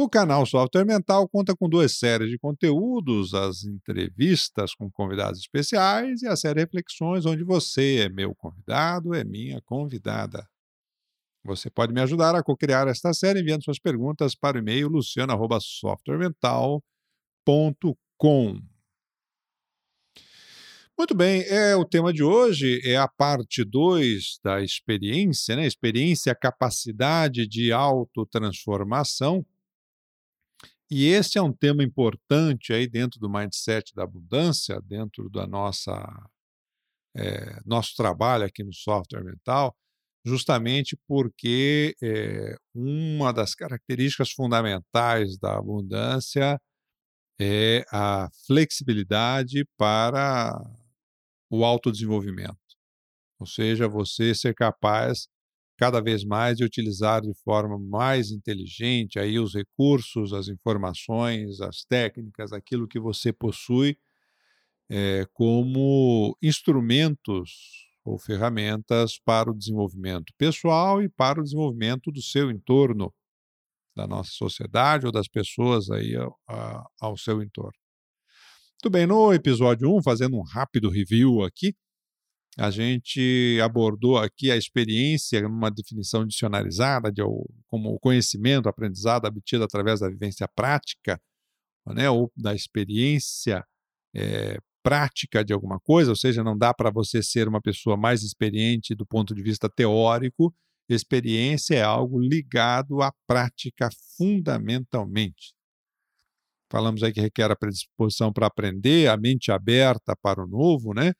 O canal Software Mental conta com duas séries de conteúdos, as entrevistas com convidados especiais e a série Reflexões, onde você é meu convidado, é minha convidada. Você pode me ajudar a co-criar esta série enviando suas perguntas para o e-mail luciano.softwaremental.com. Muito bem, é o tema de hoje é a parte 2 da experiência, né? Experiência, capacidade de autotransformação. E esse é um tema importante aí dentro do mindset da abundância, dentro da nossa é, nosso trabalho aqui no software mental, justamente porque é, uma das características fundamentais da abundância é a flexibilidade para o autodesenvolvimento. Ou seja, você ser capaz cada vez mais de utilizar de forma mais inteligente aí os recursos, as informações, as técnicas, aquilo que você possui é, como instrumentos ou ferramentas para o desenvolvimento pessoal e para o desenvolvimento do seu entorno, da nossa sociedade ou das pessoas aí ao, ao seu entorno. Muito bem, no episódio 1, fazendo um rápido review aqui, a gente abordou aqui a experiência numa definição dicionarizada de, como o conhecimento, aprendizado obtido através da vivência prática, né, ou da experiência é, prática de alguma coisa, ou seja, não dá para você ser uma pessoa mais experiente do ponto de vista teórico, experiência é algo ligado à prática fundamentalmente. Falamos aí que requer a predisposição para aprender, a mente aberta para o novo, né?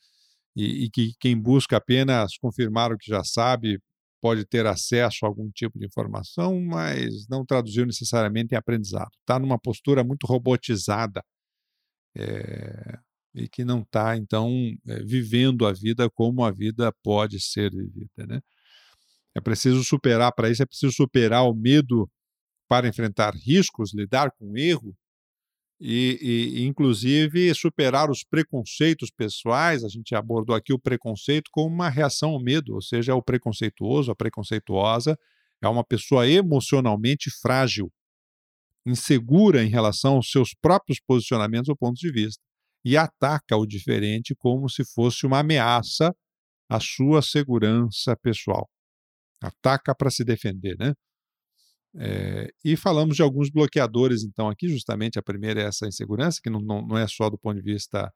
E, e, que quem busca apenas confirmar o que já sabe pode ter acesso a algum tipo de informação, mas não traduziu necessariamente em aprendizado. Está numa postura muito robotizada é, e que não está, então, é, vivendo a vida como a vida pode ser vivida, né? É preciso superar, para isso é preciso superar o medo para enfrentar riscos, lidar com erro, e, e, inclusive, superar os preconceitos pessoais. A gente abordou aqui o preconceito como uma reação ao medo, ou seja, o preconceituoso, a preconceituosa, é uma pessoa emocionalmente frágil, insegura em relação aos seus próprios posicionamentos ou pontos de vista, e ataca o diferente como se fosse uma ameaça à sua segurança pessoal. Ataca para se defender, né? É, e falamos de alguns bloqueadores, então, aqui, justamente a primeira é essa insegurança, que não, não, não é só do ponto de vista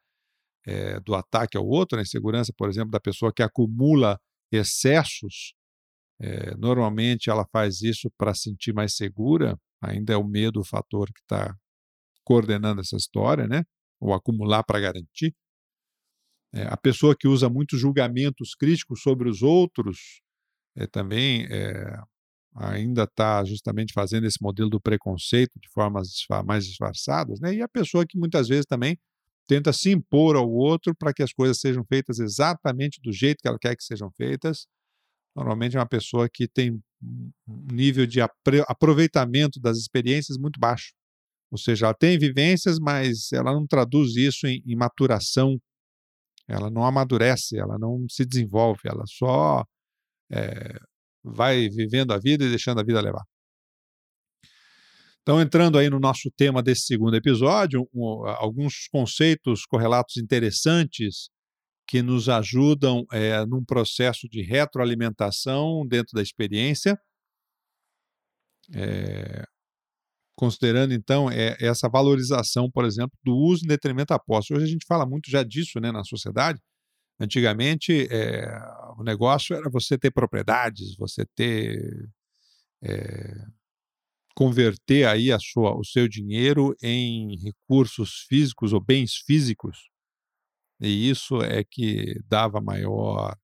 é, do ataque ao outro, a insegurança, por exemplo, da pessoa que acumula excessos. É, normalmente ela faz isso para se sentir mais segura, ainda é o medo o fator que está coordenando essa história, né? Ou acumular para garantir. a pessoa que usa muitos julgamentos críticos sobre os outros é, também ainda está justamente fazendo esse modelo do preconceito de formas mais disfarçadas, né? E a pessoa que muitas vezes também tenta se impor ao outro para que as coisas sejam feitas exatamente do jeito que ela quer que sejam feitas. Normalmente é uma pessoa que tem um nível de aproveitamento das experiências muito baixo. Ou seja, ela tem vivências, mas ela não traduz isso em, em maturação, ela não amadurece, ela não se desenvolve, ela só é, vai vivendo a vida e deixando a vida levar. Então, entrando aí no nosso tema desse segundo episódio, um, alguns conceitos correlatos interessantes que nos ajudam é, num processo de retroalimentação dentro da experiência. É, considerando então é, essa valorização, por exemplo, do uso em detrimento da posse. Hoje a gente fala muito já disso né, na sociedade, Antigamente, é, o negócio era você ter propriedades, você ter. É, converter aí a sua, o seu dinheiro em recursos físicos ou bens físicos. E isso é que dava maior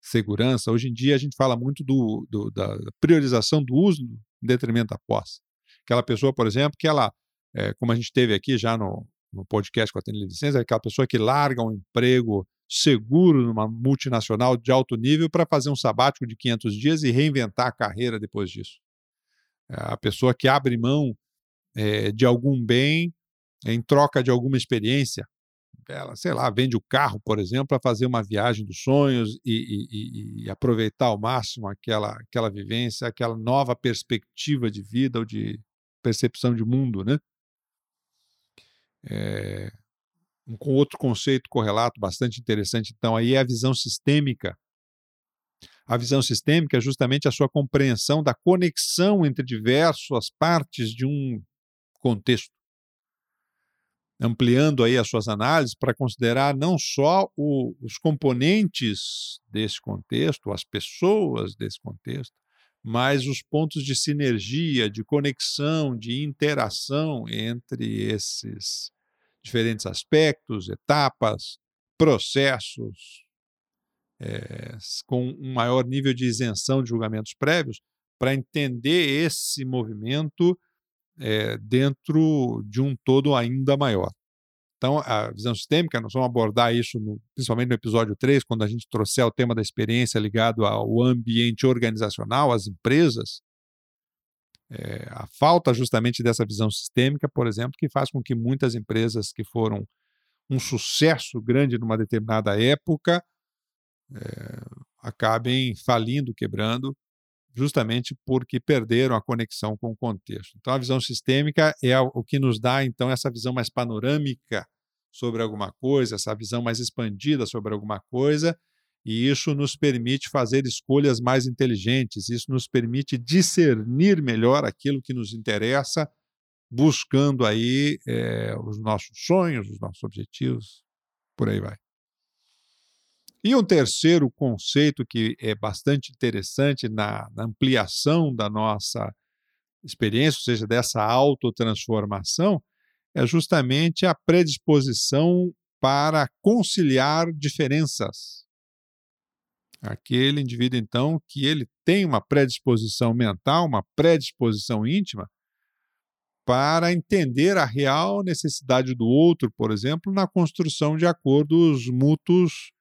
segurança. Hoje em dia a gente fala muito do, do, da priorização do uso em detrimento da posse. Aquela pessoa, por exemplo, que ela, é, como a gente teve aqui já no, no podcast com a Tênis Licença, é aquela pessoa que larga um emprego seguro numa multinacional de alto nível para fazer um sabático de 500 dias e reinventar a carreira depois disso. É a pessoa que abre mão é, de algum bem em troca de alguma experiência. Ela, sei lá, vende o carro, por exemplo, para fazer uma viagem dos sonhos e, e, e, aproveitar ao máximo aquela, aquela vivência, aquela nova perspectiva de vida ou de percepção de mundo, né? É, com outro conceito correlato bastante interessante, então, aí é a visão sistêmica. A visão sistêmica é justamente a sua compreensão da conexão entre diversas partes de um contexto. Ampliando aí as suas análises para considerar não só o, os componentes desse contexto, as pessoas desse contexto, mas os pontos de sinergia, de conexão, de interação entre esses diferentes aspectos, etapas, processos, é, com um maior nível de isenção de julgamentos prévios, para entender esse movimento é, dentro de um todo ainda maior. Então, a visão sistêmica, nós vamos abordar isso no, principalmente no episódio 3, quando a gente trouxer o tema da experiência ligado ao ambiente organizacional, às empresas. É, a falta justamente dessa visão sistêmica, por exemplo, que faz com que muitas empresas que foram um sucesso grande numa determinada época é, acabem falindo, quebrando, justamente porque perderam a conexão com o contexto. Então, a visão sistêmica é o que nos dá, então, essa visão mais panorâmica sobre alguma coisa, essa visão mais expandida sobre alguma coisa, e isso nos permite fazer escolhas mais inteligentes, isso nos permite discernir melhor aquilo que nos interessa, buscando aí é, os nossos sonhos, os nossos objetivos, por aí vai. E um terceiro conceito que é bastante interessante na, na ampliação da nossa experiência, ou seja, dessa autotransformação, é justamente a predisposição para conciliar diferenças. Aquele indivíduo, então, que ele tem uma predisposição mental, uma predisposição íntima, para entender a real necessidade do outro, por exemplo, na construção de acordos mútuos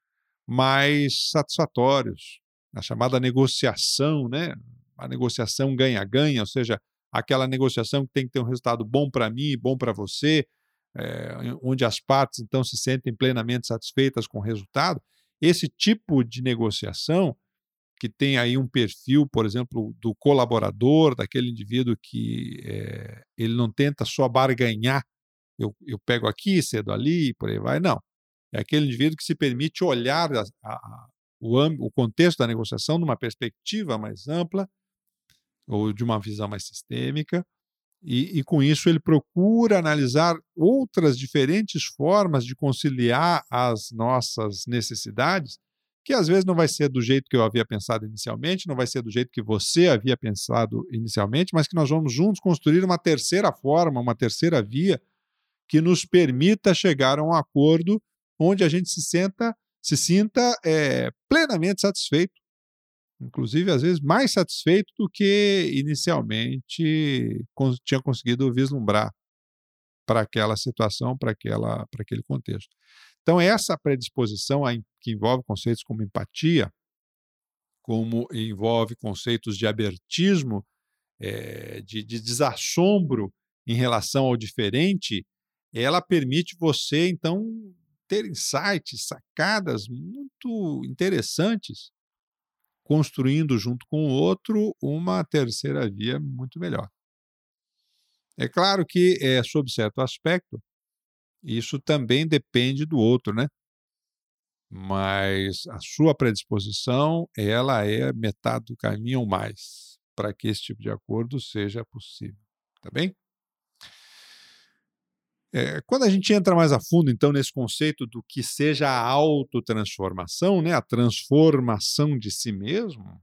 mais satisfatórios, a chamada negociação, né? A negociação ganha-ganha, ou seja, aquela negociação que tem que ter um resultado bom para mim bom para você, é, onde as partes então se sentem plenamente satisfeitas com o resultado. Esse tipo de negociação que tem aí um perfil, por exemplo, do colaborador, daquele indivíduo que é, ele não tenta só barganhar, eu, eu pego aqui, cedo ali, por aí vai, não. É aquele indivíduo que se permite olhar a, a, o, o contexto da negociação numa perspectiva mais ampla ou de uma visão mais sistêmica, e, e, com isso ele procura analisar outras diferentes formas de conciliar as nossas necessidades, que às vezes não vai ser do jeito que eu havia pensado inicialmente, não vai ser do jeito que você havia pensado inicialmente, mas que nós vamos juntos construir uma terceira forma, uma terceira via que nos permita chegar a um acordo onde a gente se senta, se sinta é, plenamente satisfeito, inclusive às vezes mais satisfeito do que inicialmente tinha conseguido vislumbrar para aquela situação, para aquela, para aquele contexto. Então essa predisposição que envolve conceitos como empatia, como envolve conceitos de abertismo, é, de, de desassombro em relação ao diferente, ela permite você então ter insights, sacadas muito interessantes, construindo junto com o outro uma terceira via muito melhor. É claro que, é, sob certo aspecto, isso também depende do outro, né? Mas a sua predisposição, ela é metade do caminho ou mais para que esse tipo de acordo seja possível, tá bem? É, quando a gente entra mais a fundo, então, nesse conceito do que seja a autotransformação, né, a transformação de si mesmo,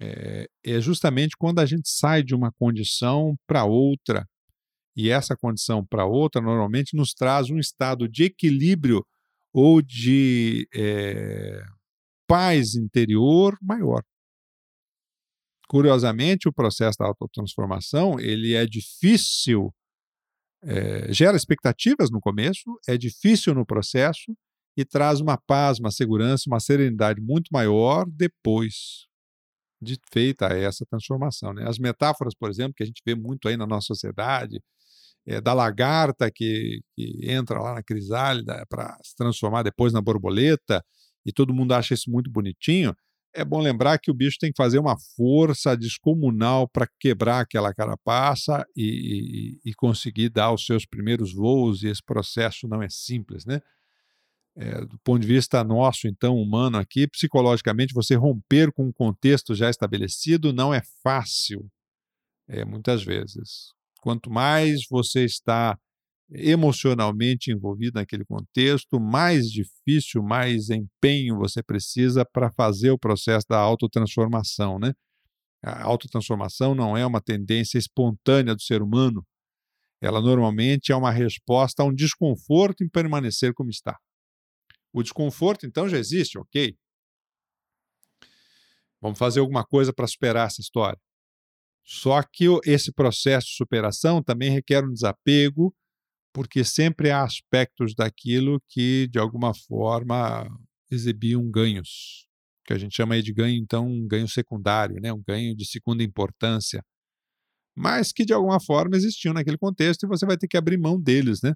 é, é justamente quando a gente sai de uma condição para outra, e essa condição para outra normalmente nos traz um estado de equilíbrio ou de é, paz interior maior. Curiosamente, o processo da autotransformação ele é difícil é, gera expectativas no começo, é difícil no processo e traz uma paz, uma segurança, uma serenidade muito maior depois de feita essa transformação. Né? As metáforas, por exemplo, que a gente vê muito aí na nossa sociedade, é, da lagarta que, que, entra lá na crisálida para se transformar depois na borboleta, e todo mundo acha isso muito bonitinho, é bom lembrar que o bicho tem que fazer uma força descomunal para quebrar aquela carapaça e, e, e, conseguir dar os seus primeiros voos, e esse processo não é simples, né? É, do ponto de vista nosso, então, humano aqui, psicologicamente, você romper com um contexto já estabelecido não é fácil, é, muitas vezes. Quanto mais você está emocionalmente envolvido naquele contexto, mais difícil, mais empenho você precisa para fazer o processo da autotransformação, né? A autotransformação não é uma tendência espontânea do ser humano. Ela normalmente é uma resposta a um desconforto em permanecer como está. O desconforto, então, já existe, ok? Vamos fazer alguma coisa para superar essa história. Só que esse processo de superação também requer um desapego, porque sempre há aspectos daquilo que, de alguma forma, exibiam ganhos, que a gente chama de ganho, então, um ganho secundário, né? um ganho de segunda importância, mas que, de alguma forma, existiam naquele contexto e você vai ter que abrir mão deles, né?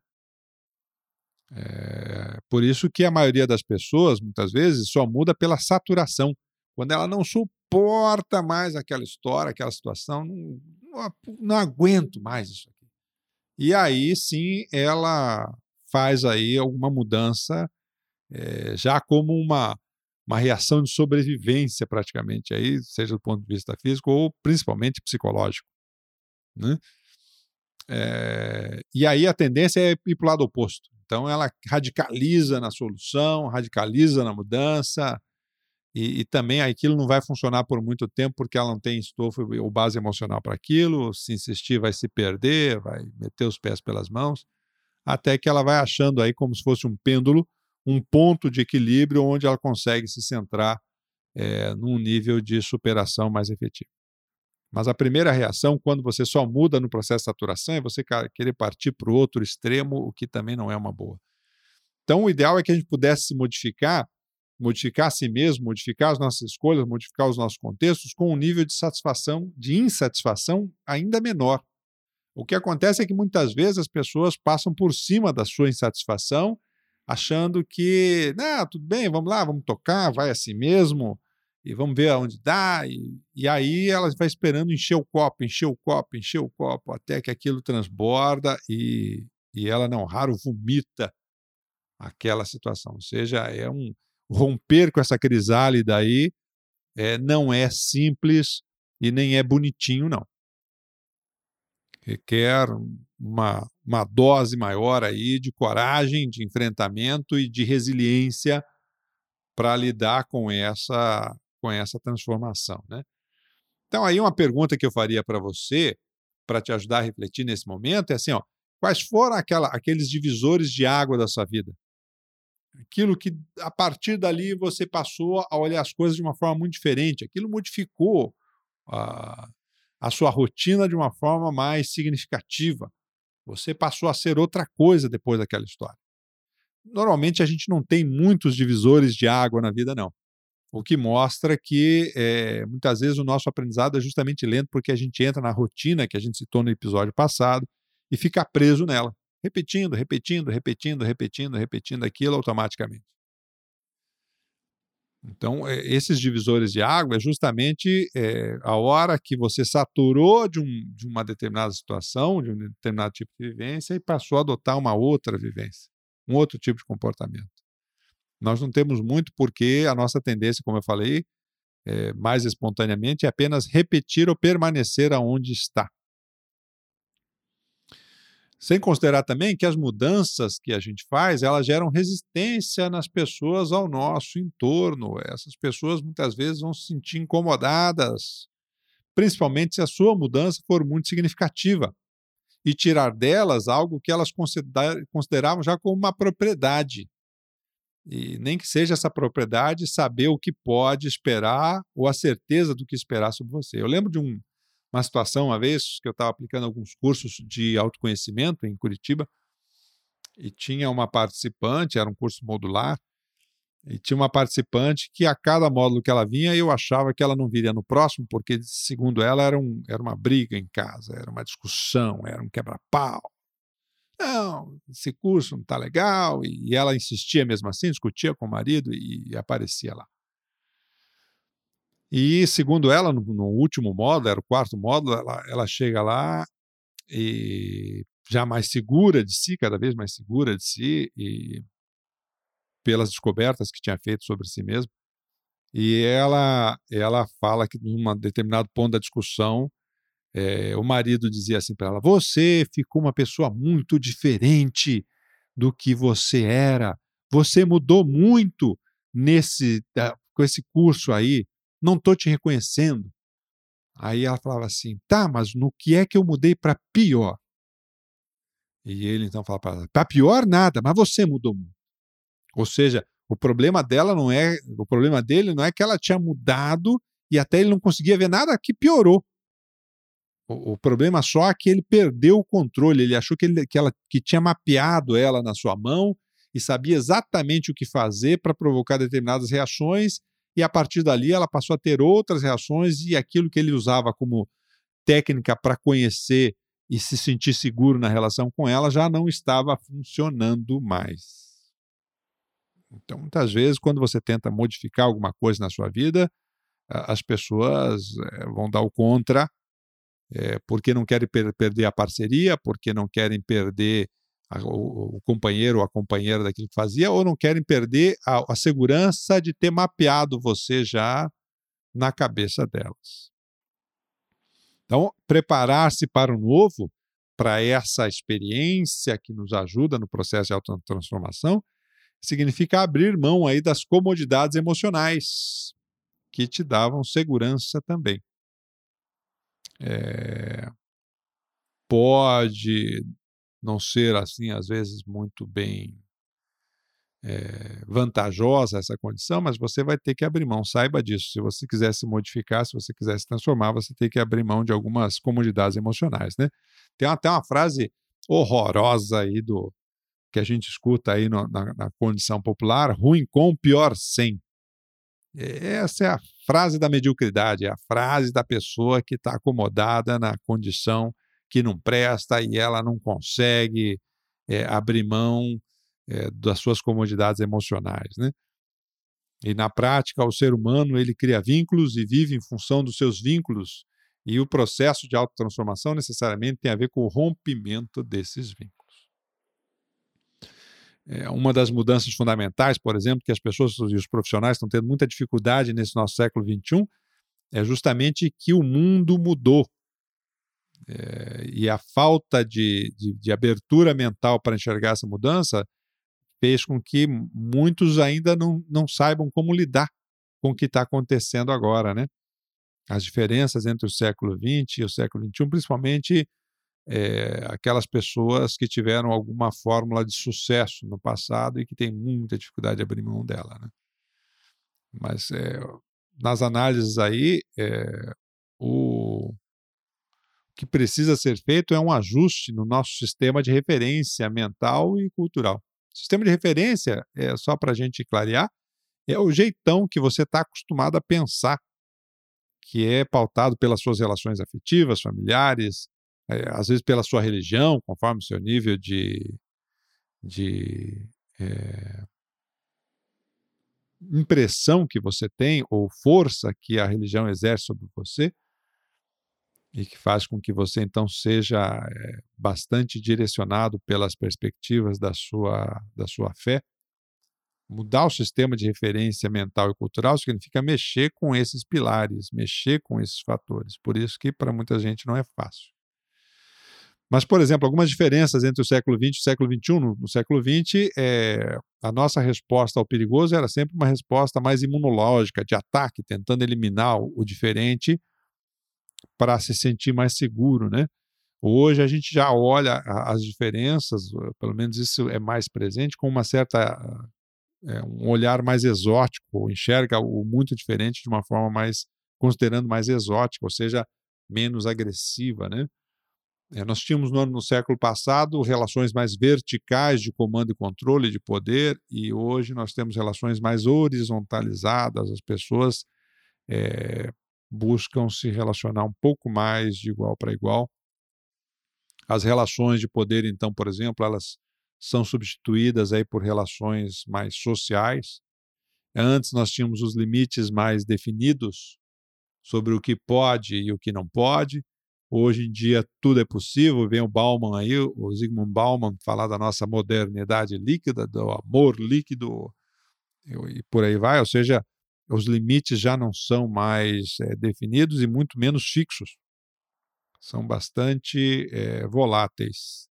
É, por isso que a maioria das pessoas, muitas vezes, só muda pela saturação. Quando ela não suporta mais aquela história, aquela situação, não, não, não aguento mais isso. E aí sim ela faz aí alguma mudança, é, já como uma, uma reação de sobrevivência praticamente, aí, seja do ponto de vista físico ou principalmente psicológico. Né? É, e aí a tendência é ir para o lado oposto. Então ela radicaliza na solução, radicaliza na mudança, e, e, também aquilo não vai funcionar por muito tempo porque ela não tem estofo ou base emocional para aquilo. Se insistir, vai se perder, vai meter os pés pelas mãos, até que ela vai achando aí como se fosse um pêndulo, um ponto de equilíbrio onde ela consegue se centrar é, num nível de superação mais efetivo. Mas a primeira reação, quando você só muda no processo de saturação, é você querer partir para o outro extremo, o que também não é uma boa. Então, o ideal é que a gente pudesse se modificar, modificar a si mesmo, modificar as nossas escolhas, modificar os nossos contextos com um nível de satisfação, de insatisfação ainda menor. O que acontece é que muitas vezes as pessoas passam por cima da sua insatisfação, achando que, não, tudo bem, vamos lá, vamos tocar, vai assim mesmo, e vamos ver aonde dá. E, e aí ela vai esperando encher o copo, encher o copo, encher o copo, até que aquilo transborda e, e ela não raro vomita aquela situação. Ou seja, é um romper com essa crisálida aí é, não é simples e nem é bonitinho, não. Requer uma, uma dose maior aí de coragem, de enfrentamento e de resiliência para lidar com essa com essa transformação. Né? Então, aí uma pergunta que eu faria para você, para te ajudar a refletir nesse momento, é assim: ó, quais foram aquela, aqueles divisores de água da sua vida? Aquilo que, a partir dali, você passou a olhar as coisas de uma forma muito diferente, aquilo modificou a, a sua rotina de uma forma mais significativa. Você passou a ser outra coisa depois daquela história. Normalmente a gente não tem muitos divisores de água na vida, não. O que mostra que é, muitas vezes o nosso aprendizado é justamente lento porque a gente entra na rotina que a gente citou no episódio passado e fica preso nela, repetindo, repetindo, repetindo, repetindo, repetindo aquilo automaticamente. Então, é, esses divisores de água é justamente é, a hora que você saturou de, um, de uma determinada situação, de um determinado tipo de vivência e passou a adotar uma outra vivência, um outro tipo de comportamento. Nós não temos muito porque a nossa tendência, como eu falei, é, mais espontaneamente, é apenas repetir ou permanecer aonde está. Sem considerar também que as mudanças que a gente faz, elas geram resistência nas pessoas ao nosso entorno. Essas pessoas muitas vezes vão se sentir incomodadas, principalmente se a sua mudança for muito significativa, e tirar delas algo que elas consideravam já como uma propriedade e nem que seja essa propriedade, saber o que pode esperar ou a certeza do que esperar sobre você. Eu lembro de um, uma situação uma vez que eu estava aplicando alguns cursos de autoconhecimento em Curitiba e tinha uma participante, era um curso modular, e tinha uma participante que a cada módulo que ela vinha, eu achava que ela não viria no próximo, porque, segundo ela, era, um, era uma briga em casa, era uma discussão, era um quebra-pau. Não, esse curso não está legal. E ela insistia mesmo assim, discutia com o marido e aparecia lá. E, segundo ela, no, no último módulo, era o quarto módulo, ela, ela chega lá e já mais segura de si, cada vez mais segura de si, e pelas descobertas que tinha feito sobre si mesma. E ela, ela fala que, num determinado ponto da discussão, é, o marido dizia assim para ela: Você ficou uma pessoa muito diferente do que você era. Você mudou muito nesse com esse curso aí. Não estou te reconhecendo. Aí ela falava assim: Tá, mas no que é que eu mudei para pior? E ele então fala para ela: Para pior nada, mas você mudou muito. Ou seja, o problema dela não é, o problema dele não é que ela tinha mudado e até ele não conseguia ver nada que piorou. O, o problema só é que ele perdeu o controle. Ele achou que, ele, que, ela, que tinha mapeado ela na sua mão e sabia exatamente o que fazer para provocar determinadas reações, e a partir dali ela passou a ter outras reações, e aquilo que ele usava como técnica para conhecer e se sentir seguro na relação com ela já não estava funcionando mais. Então, muitas vezes, quando você tenta modificar alguma coisa na sua vida, as pessoas eh, vão dar o contra, é, porque não querem per perder a parceria, porque não querem perder a, o, o, companheiro ou a companheira daquilo que fazia, ou não querem perder a, a segurança de ter mapeado você já na cabeça delas. Então, preparar-se para o novo, para essa experiência que nos ajuda no processo de autotransformação, significa abrir mão aí das comodidades emocionais que te davam segurança também. É, pode não ser assim, às vezes, muito bem é, vantajosa essa condição, mas você vai ter que abrir mão, saiba disso. Se você quiser se modificar, se você quiser se transformar, você tem que abrir mão de algumas comodidades emocionais, né? Tem até uma frase horrorosa aí do que a gente escuta aí no, na, na, condição popular, ruim com, pior sem. Essa é a frase da mediocridade, é a frase da pessoa que está acomodada na condição que não presta e ela não consegue é, abrir mão é, das suas comodidades emocionais, né? E na prática, o ser humano ele cria vínculos e vive em função dos seus vínculos, e o processo de autotransformação necessariamente tem a ver com o rompimento desses vínculos. É, uma das mudanças fundamentais, por exemplo, que as pessoas e os profissionais estão tendo muita dificuldade nesse nosso século XXI, é justamente que o mundo mudou. É, e a falta de, de, de abertura mental para enxergar essa mudança fez com que muitos ainda não, não saibam como lidar com o que está acontecendo agora, né? As diferenças entre o século XX e o século XXI, principalmente é, aquelas pessoas que tiveram alguma fórmula de sucesso no passado e que têm muita dificuldade de abrir mão dela. Né? Mas é, nas análises aí, é, o que precisa ser feito é um ajuste no nosso sistema de referência mental e cultural. sistema de referência, é só para a gente clarear, é o jeitão que você está acostumado a pensar, que é pautado pelas suas relações afetivas, familiares, é, às vezes pela sua religião, conforme o seu nível de, de é, impressão que você tem ou força que a religião exerce sobre você e que faz com que você então seja é, bastante direcionado pelas perspectivas da sua da sua fé. Mudar o sistema de referência mental e cultural significa mexer com esses pilares, mexer com esses fatores. Por isso que para muita gente não é fácil. Mas, por exemplo, algumas diferenças entre o século XX e o século XXI. No, no século XX, é, a nossa resposta ao perigoso era sempre uma resposta mais imunológica, de ataque, tentando eliminar o, o diferente para se sentir mais seguro, né? Hoje a gente já olha as diferenças, pelo menos isso é mais presente, com uma certa é, um olhar mais exótico, enxerga o muito diferente de uma forma mais considerando mais exótica, ou seja, menos agressiva, né? É, nós tínhamos no, no, século passado relações mais verticais de comando e controle de poder, e hoje nós temos relações mais horizontalizadas. As pessoas é, buscam se relacionar um pouco mais de igual para igual. As relações de poder, então, por exemplo, elas são substituídas aí por relações mais sociais. Antes nós tínhamos os limites mais definidos sobre o que pode e o que não pode. Hoje em dia tudo é possível. Vem o Bauman aí, o Zygmunt Bauman, falar da nossa modernidade líquida, do amor líquido e por aí vai. Ou seja, os limites já não são mais é, definidos e muito menos fixos. São bastante é, voláteis.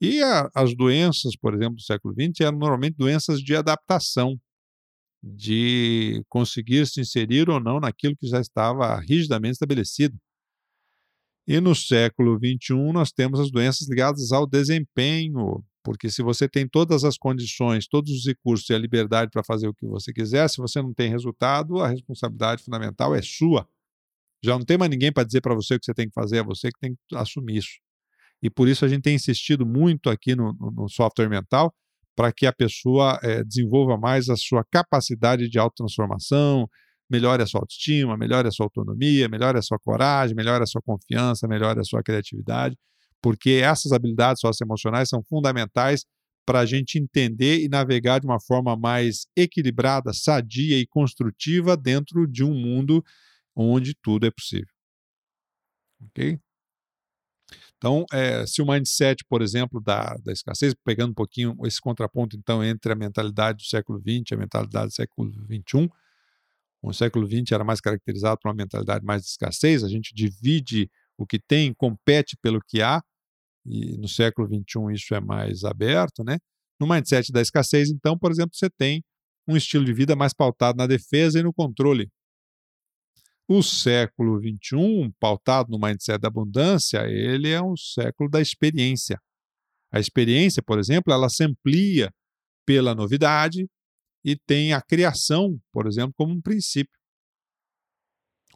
E a, as doenças, por exemplo, do século XX eram normalmente doenças de adaptação, de conseguir se inserir ou não naquilo que já estava rigidamente estabelecido. E no século XXI nós temos as doenças ligadas ao desempenho, porque se você tem todas as condições, todos os recursos e a liberdade para fazer o que você quiser, se você não tem resultado, a responsabilidade fundamental é sua. Já não tem mais ninguém para dizer para você o que você tem que fazer, é você que tem que assumir isso. E por isso a gente tem insistido muito aqui no, no software mental para que a pessoa é, desenvolva mais a sua capacidade de autotransformação, melhore a sua autoestima, melhore a sua autonomia, melhore a sua coragem, melhore a sua confiança, melhore a sua criatividade, porque essas habilidades socioemocionais são fundamentais para a gente entender e navegar de uma forma mais equilibrada, sadia e construtiva dentro de um mundo onde tudo é possível. Ok? Então, é, se o mindset, por exemplo, da, da escassez, pegando um pouquinho esse contraponto, então, entre a mentalidade do século XX e a mentalidade do século XXI, o século XX era mais caracterizado por uma mentalidade mais de escassez, a gente divide o que tem, compete pelo que há, e no século XXI isso é mais aberto, né? No mindset da escassez, então, por exemplo, você tem um estilo de vida mais pautado na defesa e no controle. O século XXI, pautado no mindset da abundância, ele é um século da experiência. A experiência, por exemplo, ela se amplia pela novidade e tem a criação, por exemplo, como um princípio.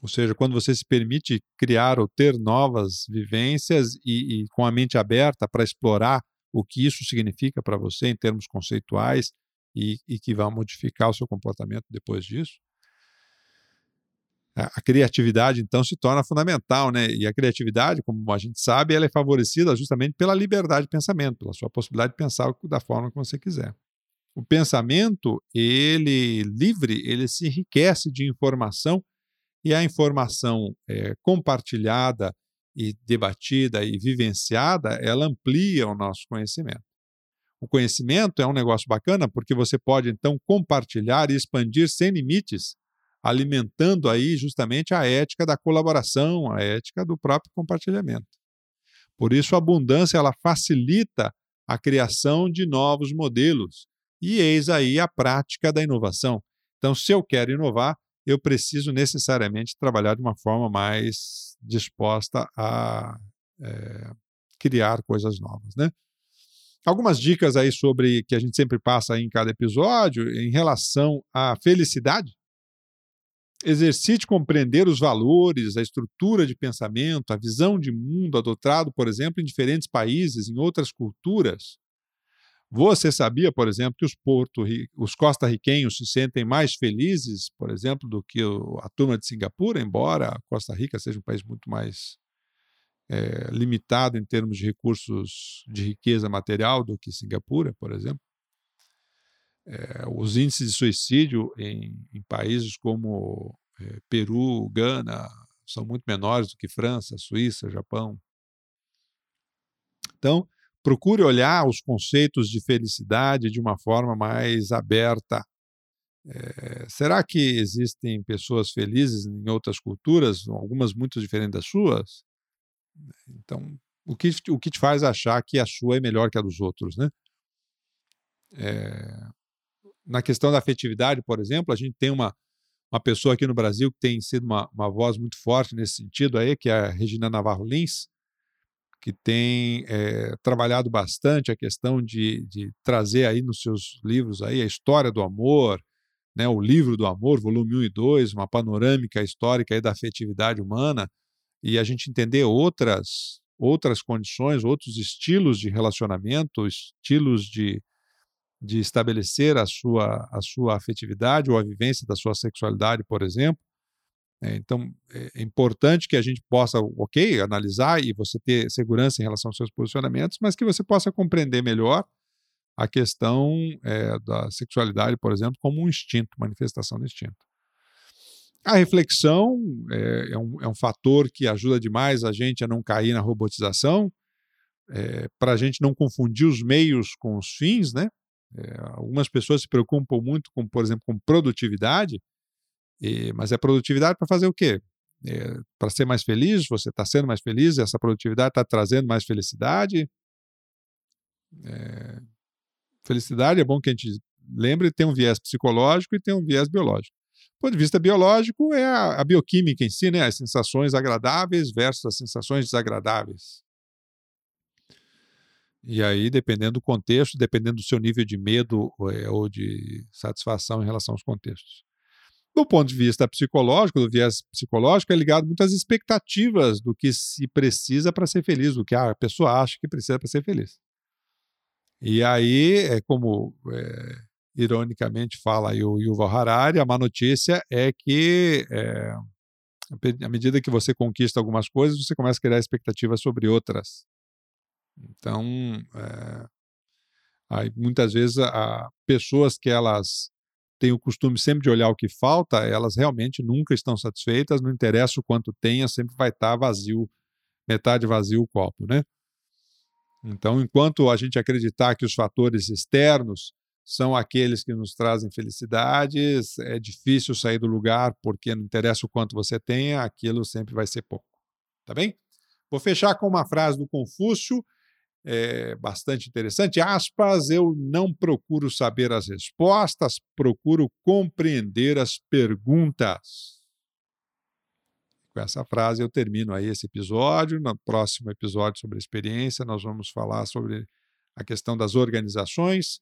Ou seja, quando você se permite criar ou ter novas vivências e, e com a mente aberta para explorar o que isso significa para você em termos conceituais e, e que vai modificar o seu comportamento depois disso, a criatividade então se torna fundamental, né? E a criatividade, como a gente sabe, ela é favorecida justamente pela liberdade de pensamento, pela sua possibilidade de pensar da forma que você quiser. O pensamento, ele livre, ele se enriquece de informação e a informação é, compartilhada e debatida e vivenciada, ela amplia o nosso conhecimento. O conhecimento é um negócio bacana porque você pode então compartilhar e expandir sem limites alimentando aí justamente a ética da colaboração, a ética do próprio compartilhamento. Por isso, a abundância ela facilita a criação de novos modelos. E eis aí a prática da inovação. Então, se eu quero inovar, eu preciso necessariamente trabalhar de uma forma mais disposta a é, criar coisas novas, né? Algumas dicas aí sobre que a gente sempre passa aí em cada episódio em relação à felicidade. Exercite compreender os valores, a estrutura de pensamento, a visão de mundo adotado, por exemplo, em diferentes países, em outras culturas. Você sabia, por exemplo, que os, porto, os costarriquenhos se sentem mais felizes, por exemplo, do que a turma de Singapura, embora a Costa Rica seja um país muito mais é, limitado em termos de recursos de riqueza material do que Singapura, por exemplo? É, os índices de suicídio em, em países como é, Peru, Gana, são muito menores do que França, Suíça, Japão. Então, procure olhar os conceitos de felicidade de uma forma mais aberta. É, será que existem pessoas felizes em outras culturas, algumas muito diferentes das suas? Então, o que, o que te faz achar que a sua é melhor que a dos outros, né? É, na questão da afetividade, por exemplo, a gente tem uma, uma pessoa aqui no Brasil que tem sido uma, uma voz muito forte nesse sentido aí, que é a Regina Navarro Lins, que tem é, trabalhado bastante a questão de, de trazer aí nos seus livros aí a história do amor, né, o livro do amor, volume 1 e 2, uma panorâmica histórica aí da afetividade humana, e a gente entender outras outras condições, outros estilos de relacionamento, estilos de, de estabelecer a sua, a sua afetividade ou a vivência da sua sexualidade, por exemplo. É, então, é importante que a gente possa, ok, analisar e você ter segurança em relação aos seus posicionamentos, mas que você possa compreender melhor a questão é, da sexualidade, por exemplo, como um instinto, manifestação do instinto. A reflexão é, é, um, é um fator que ajuda demais a gente a não cair na robotização, é, para a gente não confundir os meios com os fins, né? É, algumas pessoas se preocupam muito com, por exemplo, com produtividade, e, mas é produtividade para fazer o quê? É, para ser mais feliz, você está sendo mais feliz, essa produtividade está trazendo mais felicidade. É, felicidade é bom que a gente lembre, tem um viés psicológico e tem um viés biológico. Do ponto de vista biológico, é a, a bioquímica em si, né? as sensações agradáveis versus as sensações desagradáveis. E aí, dependendo do contexto, dependendo do seu nível de medo é, ou de satisfação em relação aos contextos. Do ponto de vista psicológico, do viés psicológico, é ligado muito às expectativas do que se precisa para ser feliz, do que a pessoa acha que precisa para ser feliz. E aí, é como é, ironicamente fala o Yuval Harari, a má notícia é que é, à medida que você conquista algumas coisas, você começa a criar expectativas sobre outras. Então, é, aí, muitas vezes, a, pessoas que elas têm o costume sempre de olhar o que falta, elas realmente nunca estão satisfeitas, não interessa o quanto tenha, sempre vai estar vazio, metade vazio o copo, né? Então, enquanto a gente acreditar que os fatores externos são aqueles que nos trazem felicidades. É difícil sair do lugar porque não interessa o quanto você tenha, aquilo sempre vai ser pouco. Tá bem? Vou fechar com uma frase do Confúcio, é bastante interessante. Aspas, eu não procuro saber as respostas, procuro compreender as perguntas. Com essa frase eu termino aí esse episódio. No próximo episódio sobre experiência, nós vamos falar sobre a questão das organizações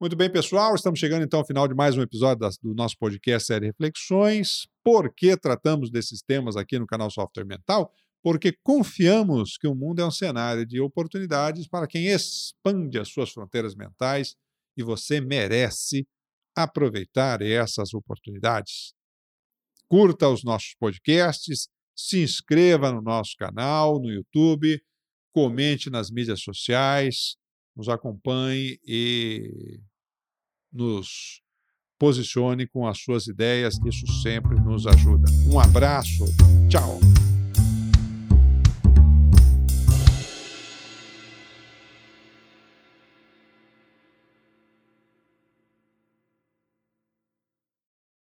muito bem, pessoal, estamos chegando então ao final de mais um episódio do nosso podcast Série Reflexões. Por que tratamos desses temas aqui no canal Software Mental? Porque confiamos que o mundo é um cenário de oportunidades para quem expande as suas fronteiras mentais e você merece aproveitar essas oportunidades. Curta os nossos podcasts, se inscreva no nosso canal no YouTube, comente nas mídias sociais, nos acompanhe e nos posicione com as suas ideias, que isso sempre nos ajuda. Um abraço, tchau!